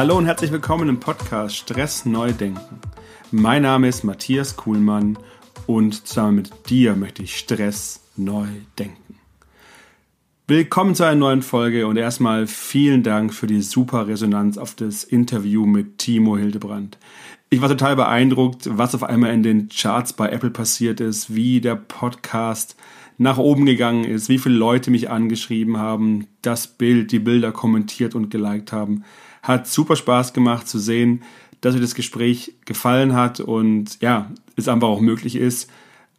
Hallo und herzlich willkommen im Podcast Stress neu denken. Mein Name ist Matthias Kuhlmann und zusammen mit dir möchte ich Stress neu denken. Willkommen zu einer neuen Folge und erstmal vielen Dank für die super Resonanz auf das Interview mit Timo Hildebrand. Ich war total beeindruckt, was auf einmal in den Charts bei Apple passiert ist, wie der Podcast nach oben gegangen ist, wie viele Leute mich angeschrieben haben, das Bild, die Bilder kommentiert und geliked haben. Hat super Spaß gemacht zu sehen, dass mir das Gespräch gefallen hat und ja, es einfach auch möglich ist,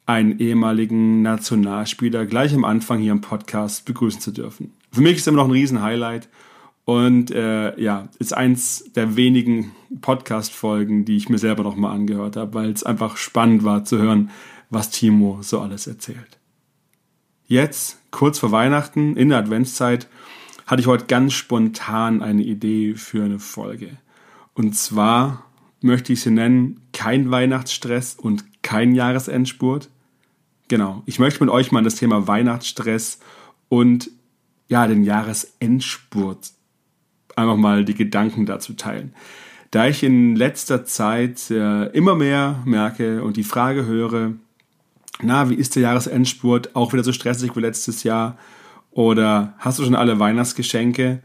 einen ehemaligen Nationalspieler gleich am Anfang hier im Podcast begrüßen zu dürfen. Für mich ist es immer noch ein Riesen-Highlight und äh, ja, ist eins der wenigen Podcast-Folgen, die ich mir selber noch mal angehört habe, weil es einfach spannend war zu hören, was Timo so alles erzählt. Jetzt, kurz vor Weihnachten, in der Adventszeit, hatte ich heute ganz spontan eine Idee für eine Folge. Und zwar möchte ich sie nennen, kein Weihnachtsstress und kein Jahresendspurt. Genau, ich möchte mit euch mal das Thema Weihnachtsstress und ja, den Jahresendspurt einfach mal die Gedanken dazu teilen. Da ich in letzter Zeit äh, immer mehr merke und die Frage höre, na, wie ist der Jahresendspurt? Auch wieder so stressig wie letztes Jahr? Oder hast du schon alle Weihnachtsgeschenke?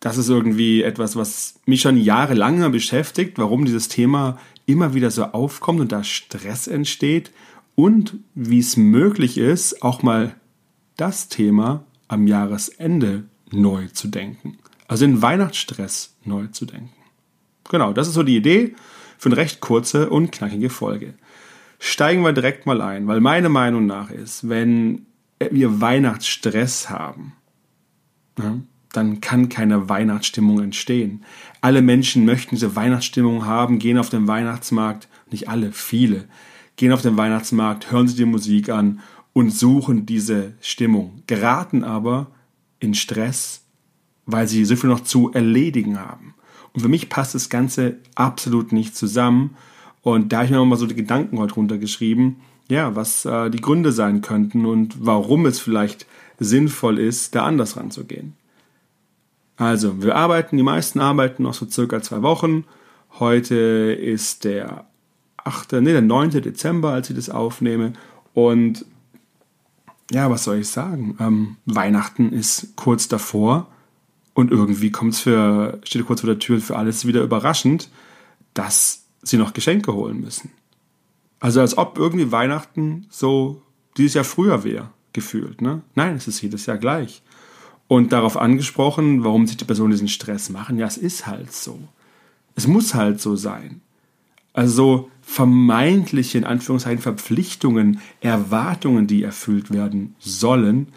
Das ist irgendwie etwas, was mich schon jahrelang beschäftigt, warum dieses Thema immer wieder so aufkommt und da Stress entsteht und wie es möglich ist, auch mal das Thema am Jahresende neu zu denken. Also den Weihnachtsstress neu zu denken. Genau, das ist so die Idee für eine recht kurze und knackige Folge. Steigen wir direkt mal ein, weil meine Meinung nach ist, wenn wir Weihnachtsstress haben, ne, dann kann keine Weihnachtsstimmung entstehen. Alle Menschen möchten diese Weihnachtsstimmung haben, gehen auf den Weihnachtsmarkt, nicht alle, viele, gehen auf den Weihnachtsmarkt, hören sich die Musik an und suchen diese Stimmung, geraten aber in Stress, weil sie so viel noch zu erledigen haben. Und für mich passt das Ganze absolut nicht zusammen und da habe ich mir nochmal so die Gedanken heute runtergeschrieben, ja, was äh, die Gründe sein könnten und warum es vielleicht sinnvoll ist, da anders ranzugehen. Also, wir arbeiten, die meisten arbeiten noch so circa zwei Wochen. Heute ist der 8., nee, der 9. Dezember, als ich das aufnehme. Und ja, was soll ich sagen? Ähm, Weihnachten ist kurz davor und irgendwie kommt für, steht kurz vor der Tür für alles wieder überraschend, dass sie noch Geschenke holen müssen. Also als ob irgendwie Weihnachten so dieses Jahr früher wäre, gefühlt. Ne? Nein, es ist jedes Jahr gleich. Und darauf angesprochen, warum sich die Person diesen Stress machen, ja, es ist halt so. Es muss halt so sein. Also so vermeintliche, in Anführungszeichen, Verpflichtungen, Erwartungen, die erfüllt werden sollen.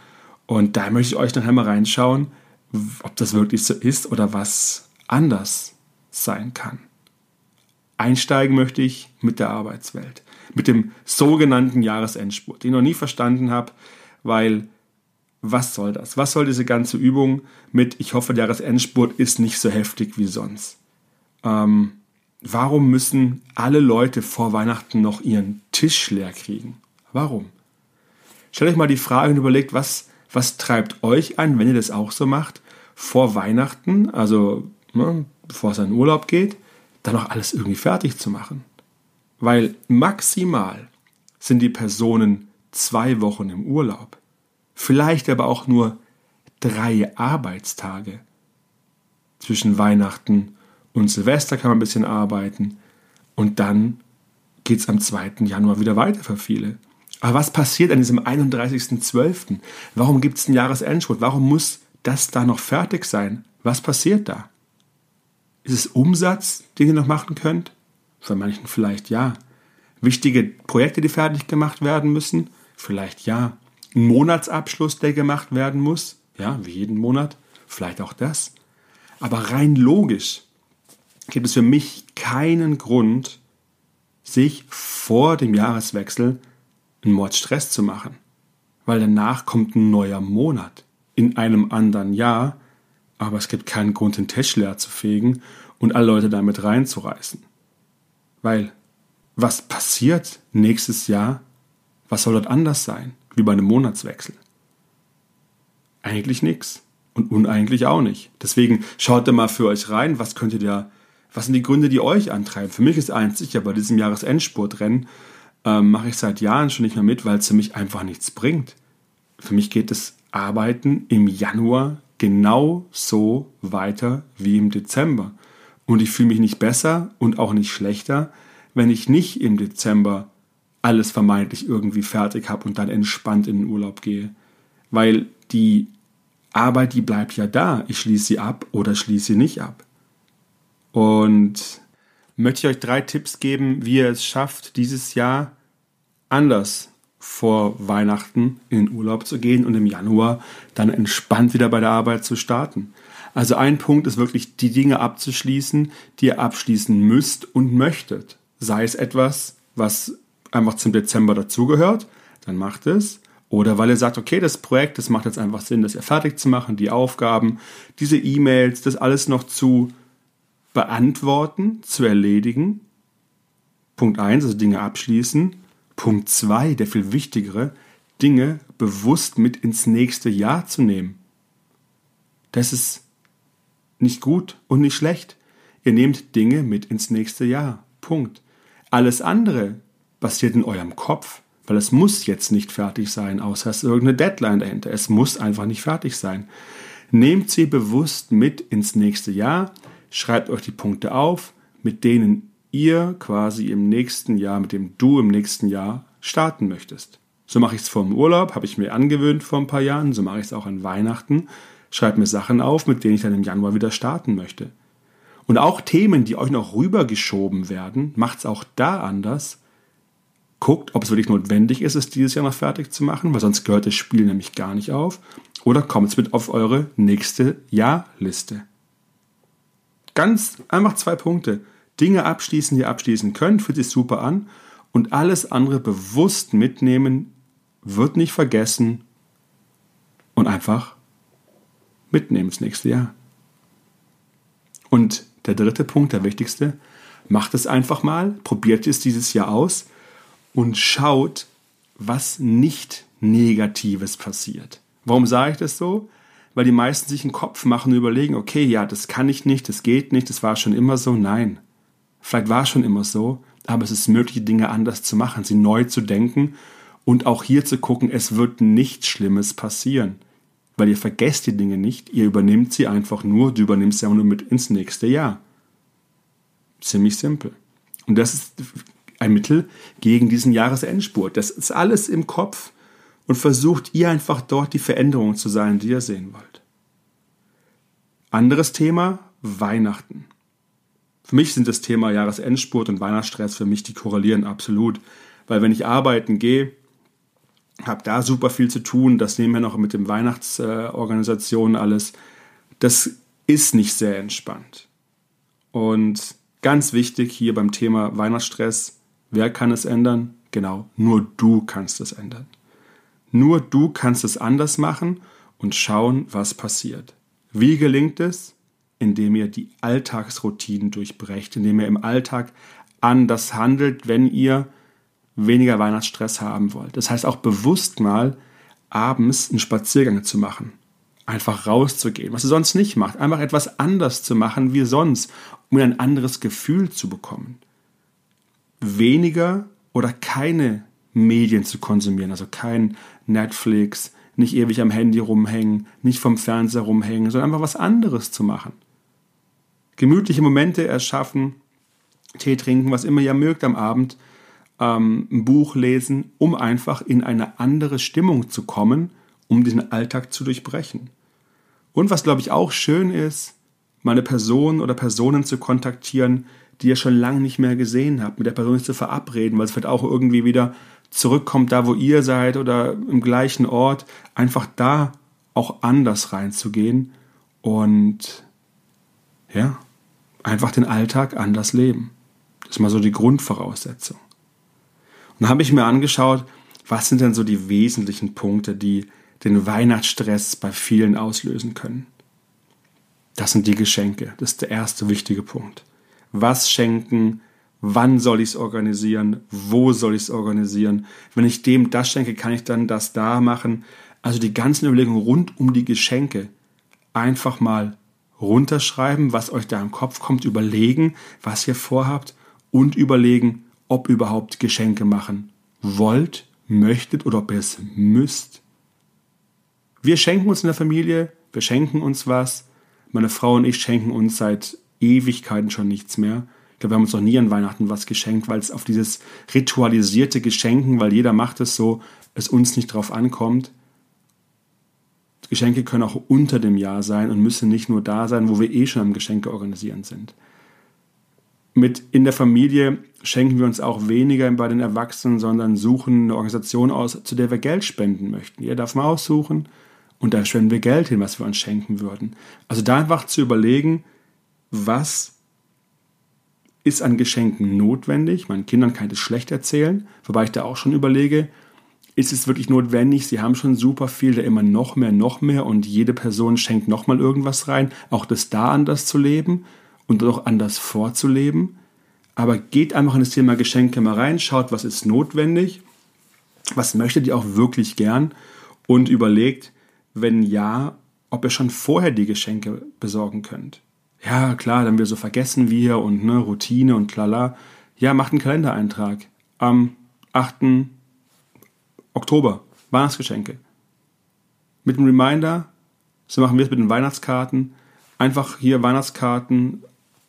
Und da möchte ich euch nachher mal reinschauen, ob das wirklich so ist oder was anders sein kann. Einsteigen möchte ich mit der Arbeitswelt, mit dem sogenannten Jahresendspurt, den ich noch nie verstanden habe, weil was soll das? Was soll diese ganze Übung mit, ich hoffe, der Jahresendspurt ist nicht so heftig wie sonst? Ähm, warum müssen alle Leute vor Weihnachten noch ihren Tisch leer kriegen? Warum? Stellt euch mal die Frage und überlegt, was, was treibt euch an, wenn ihr das auch so macht, vor Weihnachten, also ne, bevor es an den Urlaub geht, dann auch alles irgendwie fertig zu machen. Weil maximal sind die Personen zwei Wochen im Urlaub. Vielleicht aber auch nur drei Arbeitstage. Zwischen Weihnachten und Silvester kann man ein bisschen arbeiten und dann geht es am 2. Januar wieder weiter für viele. Aber was passiert an diesem 31.12.? Warum gibt es einen Jahresendspurt? Warum muss das da noch fertig sein? Was passiert da? Ist es Umsatz, den ihr noch machen könnt? Für manchen vielleicht ja. Wichtige Projekte, die fertig gemacht werden müssen? Vielleicht ja. Ein Monatsabschluss, der gemacht werden muss? Ja, wie jeden Monat? Vielleicht auch das. Aber rein logisch gibt es für mich keinen Grund, sich vor dem Jahreswechsel einen Mordstress zu machen. Weil danach kommt ein neuer Monat in einem anderen Jahr aber es gibt keinen Grund, den Tisch leer zu fegen und alle Leute damit reinzureißen. Weil, was passiert nächstes Jahr? Was soll dort anders sein, wie bei einem Monatswechsel? Eigentlich nichts. und uneigentlich auch nicht. Deswegen schaut da mal für euch rein, was könnt ihr da, was sind die Gründe, die euch antreiben. Für mich ist eins sicher, bei diesem Jahresendspurtrennen ähm, mache ich seit Jahren schon nicht mehr mit, weil es für mich einfach nichts bringt. Für mich geht das Arbeiten im Januar genau so weiter wie im Dezember. Und ich fühle mich nicht besser und auch nicht schlechter, wenn ich nicht im Dezember alles vermeintlich irgendwie fertig habe und dann entspannt in den Urlaub gehe. Weil die Arbeit, die bleibt ja da. Ich schließe sie ab oder schließe sie nicht ab. Und möchte ich euch drei Tipps geben, wie ihr es schafft, dieses Jahr anders vor Weihnachten in den Urlaub zu gehen und im Januar dann entspannt wieder bei der Arbeit zu starten. Also ein Punkt ist wirklich, die Dinge abzuschließen, die ihr abschließen müsst und möchtet. Sei es etwas, was einfach zum Dezember dazugehört, dann macht es. Oder weil ihr sagt, okay, das Projekt, das macht jetzt einfach Sinn, das ja fertig zu machen, die Aufgaben, diese E-Mails, das alles noch zu beantworten, zu erledigen. Punkt eins, also Dinge abschließen. Punkt 2, der viel wichtigere, Dinge bewusst mit ins nächste Jahr zu nehmen. Das ist nicht gut und nicht schlecht. Ihr nehmt Dinge mit ins nächste Jahr. Punkt. Alles andere passiert in eurem Kopf, weil es muss jetzt nicht fertig sein, außer es ist irgendeine Deadline dahinter. Es muss einfach nicht fertig sein. Nehmt sie bewusst mit ins nächste Jahr, schreibt euch die Punkte auf, mit denen ihr quasi im nächsten Jahr, mit dem du im nächsten Jahr starten möchtest. So mache ich es vor dem Urlaub, habe ich mir angewöhnt vor ein paar Jahren, so mache ich es auch an Weihnachten. Schreibe mir Sachen auf, mit denen ich dann im Januar wieder starten möchte. Und auch Themen, die euch noch rübergeschoben werden, macht es auch da anders. Guckt, ob es wirklich notwendig ist, es dieses Jahr noch fertig zu machen, weil sonst gehört das Spiel nämlich gar nicht auf. Oder kommt es mit auf eure nächste Jahrliste. Ganz einfach zwei Punkte. Dinge abschließen, die ihr abschließen könnt, fühlt sich super an. Und alles andere bewusst mitnehmen, wird nicht vergessen und einfach mitnehmen das nächste Jahr. Und der dritte Punkt, der wichtigste, macht es einfach mal, probiert es dieses Jahr aus und schaut, was nicht Negatives passiert. Warum sage ich das so? Weil die meisten sich einen Kopf machen und überlegen, okay, ja, das kann ich nicht, das geht nicht, das war schon immer so. Nein, Vielleicht war es schon immer so, aber es ist möglich, Dinge anders zu machen, sie neu zu denken und auch hier zu gucken, es wird nichts Schlimmes passieren. Weil ihr vergesst die Dinge nicht, ihr übernimmt sie einfach nur, du übernimmst sie auch nur mit ins nächste Jahr. Ziemlich simpel. Und das ist ein Mittel gegen diesen Jahresendspurt. Das ist alles im Kopf und versucht ihr einfach dort die Veränderung zu sein, die ihr sehen wollt. Anderes Thema, Weihnachten. Für mich sind das Thema Jahresendspurt und Weihnachtsstress für mich, die korrelieren absolut. Weil wenn ich arbeiten gehe, habe da super viel zu tun, das nehmen wir noch mit den Weihnachtsorganisationen alles. Das ist nicht sehr entspannt. Und ganz wichtig hier beim Thema Weihnachtsstress, wer kann es ändern? Genau, nur du kannst es ändern. Nur du kannst es anders machen und schauen, was passiert. Wie gelingt es? indem ihr die Alltagsroutinen durchbrecht, indem ihr im Alltag anders handelt, wenn ihr weniger Weihnachtsstress haben wollt. Das heißt auch bewusst mal abends einen Spaziergang zu machen. Einfach rauszugehen, was ihr sonst nicht macht. Einfach etwas anders zu machen wie sonst, um ein anderes Gefühl zu bekommen. Weniger oder keine Medien zu konsumieren, also kein Netflix, nicht ewig am Handy rumhängen, nicht vom Fernseher rumhängen, sondern einfach was anderes zu machen gemütliche Momente erschaffen, Tee trinken, was immer ihr mögt am Abend, ähm, ein Buch lesen, um einfach in eine andere Stimmung zu kommen, um diesen Alltag zu durchbrechen. Und was, glaube ich, auch schön ist, mal eine Person oder Personen zu kontaktieren, die ihr schon lange nicht mehr gesehen habt, mit der Person zu verabreden, weil es vielleicht auch irgendwie wieder zurückkommt, da wo ihr seid oder im gleichen Ort, einfach da auch anders reinzugehen und ja, einfach den Alltag anders leben. Das ist mal so die Grundvoraussetzung. Und habe ich mir angeschaut, was sind denn so die wesentlichen Punkte, die den Weihnachtsstress bei vielen auslösen können. Das sind die Geschenke. Das ist der erste wichtige Punkt. Was schenken? Wann soll ich es organisieren? Wo soll ich es organisieren? Wenn ich dem das schenke, kann ich dann das da machen? Also die ganzen Überlegungen rund um die Geschenke einfach mal runterschreiben, was euch da im Kopf kommt, überlegen, was ihr vorhabt und überlegen, ob ihr überhaupt Geschenke machen wollt, möchtet oder ob ihr es müsst. Wir schenken uns in der Familie, wir schenken uns was. Meine Frau und ich schenken uns seit Ewigkeiten schon nichts mehr. Ich glaube, wir haben uns noch nie an Weihnachten was geschenkt, weil es auf dieses ritualisierte Geschenken, weil jeder macht es so, es uns nicht drauf ankommt. Geschenke können auch unter dem Jahr sein und müssen nicht nur da sein, wo wir eh schon am Geschenke organisieren sind. Mit in der Familie schenken wir uns auch weniger bei den Erwachsenen, sondern suchen eine Organisation aus, zu der wir Geld spenden möchten. Ihr darf mal aussuchen und da spenden wir Geld hin, was wir uns schenken würden. Also da einfach zu überlegen, was ist an Geschenken notwendig. Meinen Kindern kann ich das schlecht erzählen, wobei ich da auch schon überlege, ist es wirklich notwendig? Sie haben schon super viel, da immer noch mehr, noch mehr und jede Person schenkt nochmal irgendwas rein. Auch das da anders zu leben und auch anders vorzuleben. Aber geht einfach in das Thema Geschenke mal rein, schaut, was ist notwendig, was möchtet ihr auch wirklich gern und überlegt, wenn ja, ob ihr schon vorher die Geschenke besorgen könnt. Ja, klar, dann wir so vergessen wir und ne, Routine und klala. Ja, macht einen Kalendereintrag. Am 8. Oktober, Weihnachtsgeschenke. Mit einem Reminder, so machen wir es mit den Weihnachtskarten. Einfach hier Weihnachtskarten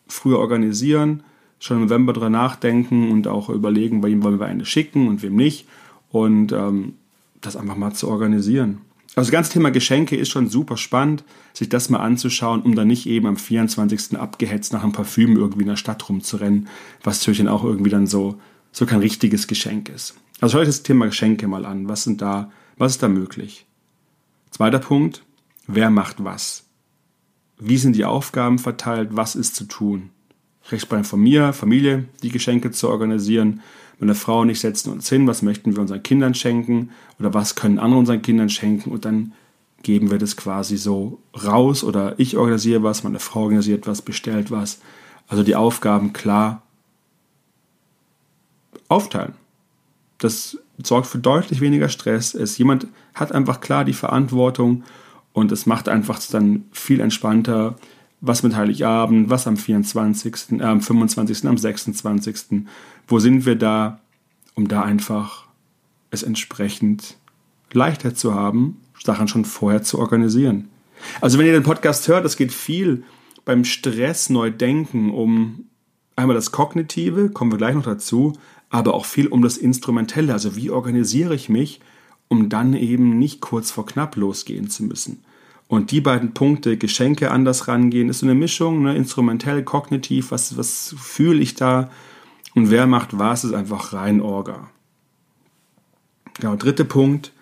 früher organisieren, schon im November drüber nachdenken und auch überlegen, wem wollen wir eine schicken und wem nicht. Und ähm, das einfach mal zu organisieren. Also das ganze Thema Geschenke ist schon super spannend, sich das mal anzuschauen, um dann nicht eben am 24. abgehetzt nach einem Parfüm irgendwie in der Stadt rumzurennen, was natürlich dann auch irgendwie dann so, so kein richtiges Geschenk ist. Also schaut euch das Thema Geschenke mal an. Was sind da, was ist da möglich? Zweiter Punkt, wer macht was? Wie sind die Aufgaben verteilt? Was ist zu tun? Rechtsplan von mir, Familie, die Geschenke zu organisieren. Meine Frau und ich setzen uns hin, was möchten wir unseren Kindern schenken oder was können andere unseren Kindern schenken und dann geben wir das quasi so raus oder ich organisiere was, meine Frau organisiert was, bestellt was. Also die Aufgaben klar aufteilen. Das sorgt für deutlich weniger Stress. Es, jemand hat einfach klar die Verantwortung und es macht einfach dann viel entspannter, was mit Heiligabend, was am 24., äh, am 25., am 26., wo sind wir da, um da einfach es entsprechend leichter zu haben, Sachen schon vorher zu organisieren. Also wenn ihr den Podcast hört, es geht viel beim Stress neu denken um einmal das Kognitive, kommen wir gleich noch dazu, aber auch viel um das Instrumentelle. Also wie organisiere ich mich, um dann eben nicht kurz vor knapp losgehen zu müssen. Und die beiden Punkte, Geschenke anders rangehen, ist so eine Mischung, ne, instrumentell, kognitiv, was, was fühle ich da und wer macht was, ist einfach rein Orga. Genau, dritter Punkt,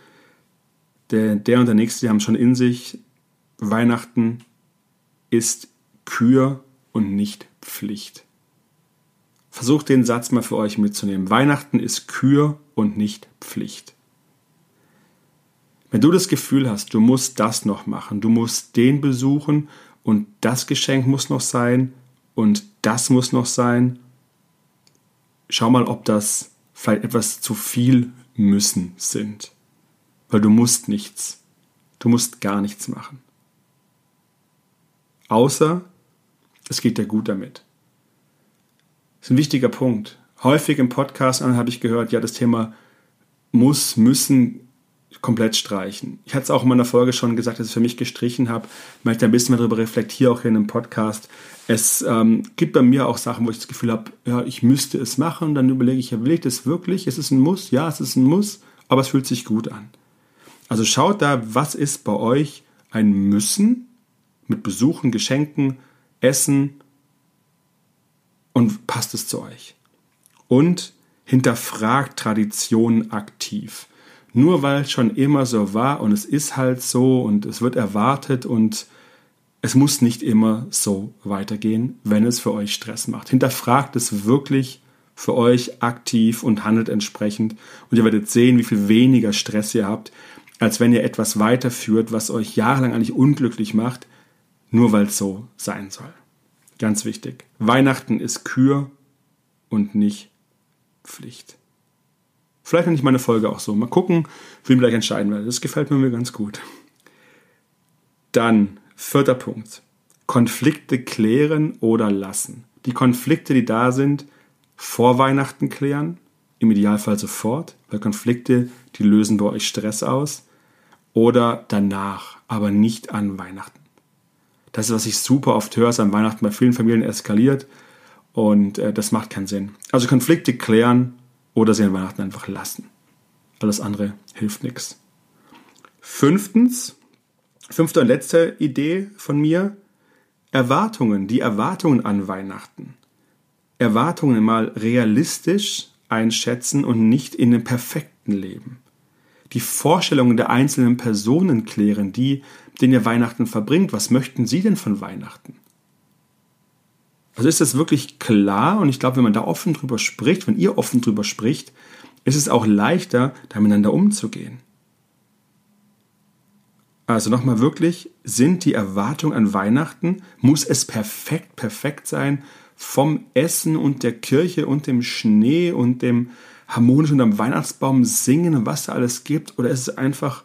der, der und der nächste, die haben schon in sich, Weihnachten ist Kür und nicht Pflicht. Versucht den Satz mal für euch mitzunehmen. Weihnachten ist Kür und nicht Pflicht. Wenn du das Gefühl hast, du musst das noch machen, du musst den besuchen und das Geschenk muss noch sein und das muss noch sein, schau mal, ob das vielleicht etwas zu viel müssen sind. Weil du musst nichts. Du musst gar nichts machen. Außer es geht dir gut damit. Das ist ein wichtiger Punkt. Häufig im Podcast habe ich gehört, ja, das Thema muss, müssen komplett streichen. Ich hatte es auch in meiner Folge schon gesagt, dass ich für mich gestrichen habe, weil ich da ein bisschen mehr darüber reflektiere, auch hier in einem Podcast. Es ähm, gibt bei mir auch Sachen, wo ich das Gefühl habe, ja, ich müsste es machen. Dann überlege ich, ja, will ich das wirklich? Ist es ein Muss? Ja, es ist ein Muss, aber es fühlt sich gut an. Also schaut da, was ist bei euch ein Müssen mit Besuchen, Geschenken, Essen und passt es zu euch. Und hinterfragt Traditionen aktiv nur weil es schon immer so war und es ist halt so und es wird erwartet und es muss nicht immer so weitergehen, wenn es für euch Stress macht. Hinterfragt es wirklich für euch aktiv und handelt entsprechend und ihr werdet sehen, wie viel weniger Stress ihr habt, als wenn ihr etwas weiterführt, was euch jahrelang eigentlich unglücklich macht, nur weil es so sein soll. Ganz wichtig. Weihnachten ist Kür und nicht Pflicht. Vielleicht nenne ich meine Folge auch so. Mal gucken, wie ich gleich entscheiden werde. Das gefällt mir ganz gut. Dann vierter Punkt. Konflikte klären oder lassen. Die Konflikte, die da sind, vor Weihnachten klären, im Idealfall sofort, weil Konflikte, die lösen bei euch Stress aus, oder danach, aber nicht an Weihnachten. Das ist, was ich super oft höre, ist an Weihnachten bei vielen Familien eskaliert und äh, das macht keinen Sinn. Also Konflikte klären oder sie an Weihnachten einfach lassen. Alles andere hilft nichts. Fünftens, fünfte und letzte Idee von mir, Erwartungen, die Erwartungen an Weihnachten. Erwartungen mal realistisch einschätzen und nicht in dem perfekten Leben. Die Vorstellungen der einzelnen Personen klären, die, denen ihr Weihnachten verbringt. Was möchten sie denn von Weihnachten? Also ist das wirklich klar? Und ich glaube, wenn man da offen drüber spricht, wenn ihr offen drüber spricht, ist es auch leichter, da miteinander umzugehen. Also nochmal wirklich, sind die Erwartungen an Weihnachten, muss es perfekt, perfekt sein, vom Essen und der Kirche und dem Schnee und dem harmonisch unterm Weihnachtsbaum singen und was da alles gibt, oder ist es einfach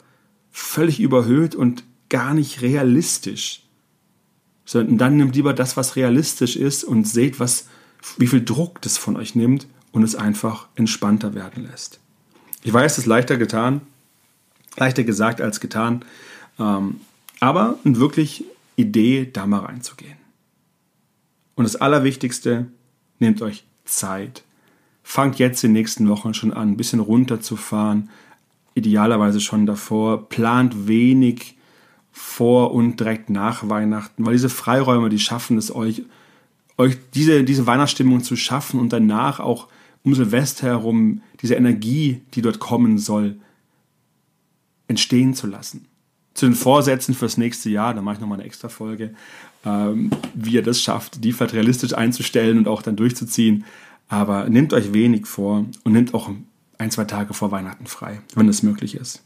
völlig überhöht und gar nicht realistisch? Sondern dann nimmt lieber das, was realistisch ist und seht, was, wie viel Druck das von euch nimmt und es einfach entspannter werden lässt. Ich weiß, es ist leichter getan, leichter gesagt als getan, ähm, aber eine wirklich Idee, da mal reinzugehen. Und das Allerwichtigste, nehmt euch Zeit. Fangt jetzt in den nächsten Wochen schon an, ein bisschen runterzufahren, idealerweise schon davor. Plant wenig vor und direkt nach Weihnachten, weil diese Freiräume, die schaffen es euch, euch diese, diese Weihnachtsstimmung zu schaffen und danach auch um Silvester herum diese Energie, die dort kommen soll, entstehen zu lassen. Zu den Vorsätzen fürs nächste Jahr, da mache ich nochmal eine extra Folge, ähm, wie ihr das schafft, die vielleicht realistisch einzustellen und auch dann durchzuziehen. Aber nehmt euch wenig vor und nehmt auch ein, zwei Tage vor Weihnachten frei, wenn das möglich ist.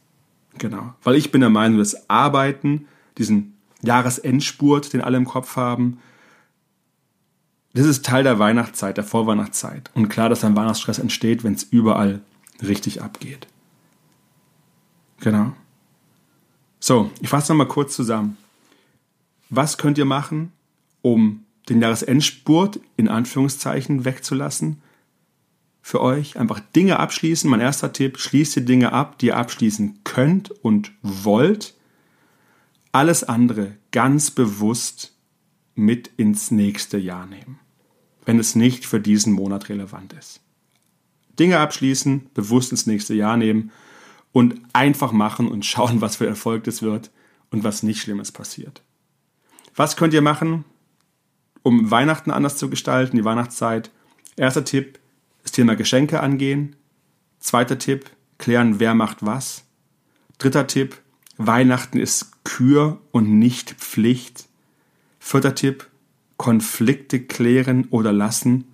Genau. Weil ich bin der Meinung, dass Arbeiten, diesen Jahresendspurt, den alle im Kopf haben, das ist Teil der Weihnachtszeit, der Vorweihnachtszeit. Und klar, dass dann Weihnachtsstress entsteht, wenn es überall richtig abgeht. Genau. So, ich fasse nochmal kurz zusammen. Was könnt ihr machen, um den Jahresendspurt in Anführungszeichen wegzulassen? Für euch einfach Dinge abschließen. Mein erster Tipp, schließt die Dinge ab, die ihr abschließen könnt und wollt. Alles andere ganz bewusst mit ins nächste Jahr nehmen wenn es nicht für diesen Monat relevant ist. Dinge abschließen, bewusst ins nächste Jahr nehmen und einfach machen und schauen, was für Erfolg das wird und was nicht Schlimmes passiert. Was könnt ihr machen, um Weihnachten anders zu gestalten, die Weihnachtszeit? Erster Tipp, das Thema Geschenke angehen. Zweiter Tipp, klären, wer macht was. Dritter Tipp, Weihnachten ist Kür und nicht Pflicht. Vierter Tipp, Konflikte klären oder lassen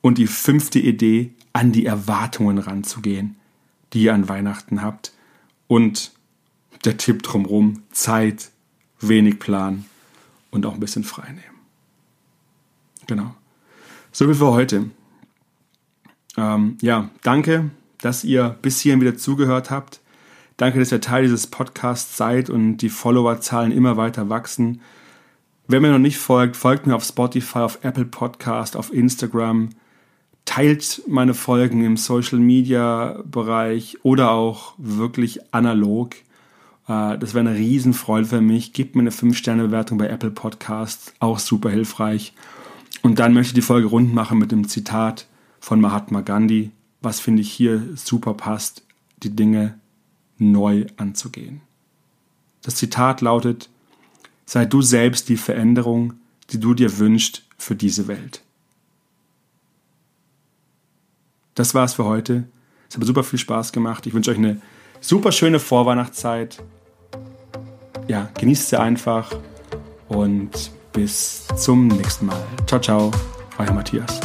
und die fünfte Idee, an die Erwartungen ranzugehen, die ihr an Weihnachten habt. Und der Tipp drumherum, Zeit, wenig Plan und auch ein bisschen frei nehmen. Genau. So viel für heute. Ähm, ja, danke, dass ihr bis hierhin wieder zugehört habt. Danke, dass ihr Teil dieses Podcasts seid und die Followerzahlen immer weiter wachsen. Wer mir noch nicht folgt, folgt mir auf Spotify, auf Apple Podcast, auf Instagram. Teilt meine Folgen im Social Media Bereich oder auch wirklich analog. Äh, das wäre eine Riesenfreude für mich. Gebt mir eine 5-Sterne-Bewertung bei Apple Podcast, auch super hilfreich. Und dann möchte ich die Folge rund machen mit dem Zitat von Mahatma Gandhi, was finde ich hier super passt, die Dinge neu anzugehen. Das Zitat lautet, Sei du selbst die Veränderung, die du dir wünschst für diese Welt. Das war's für heute. Es hat super viel Spaß gemacht. Ich wünsche euch eine super schöne Vorweihnachtszeit. Ja, genießt sie einfach und bis zum nächsten Mal. Ciao, ciao, euer Matthias.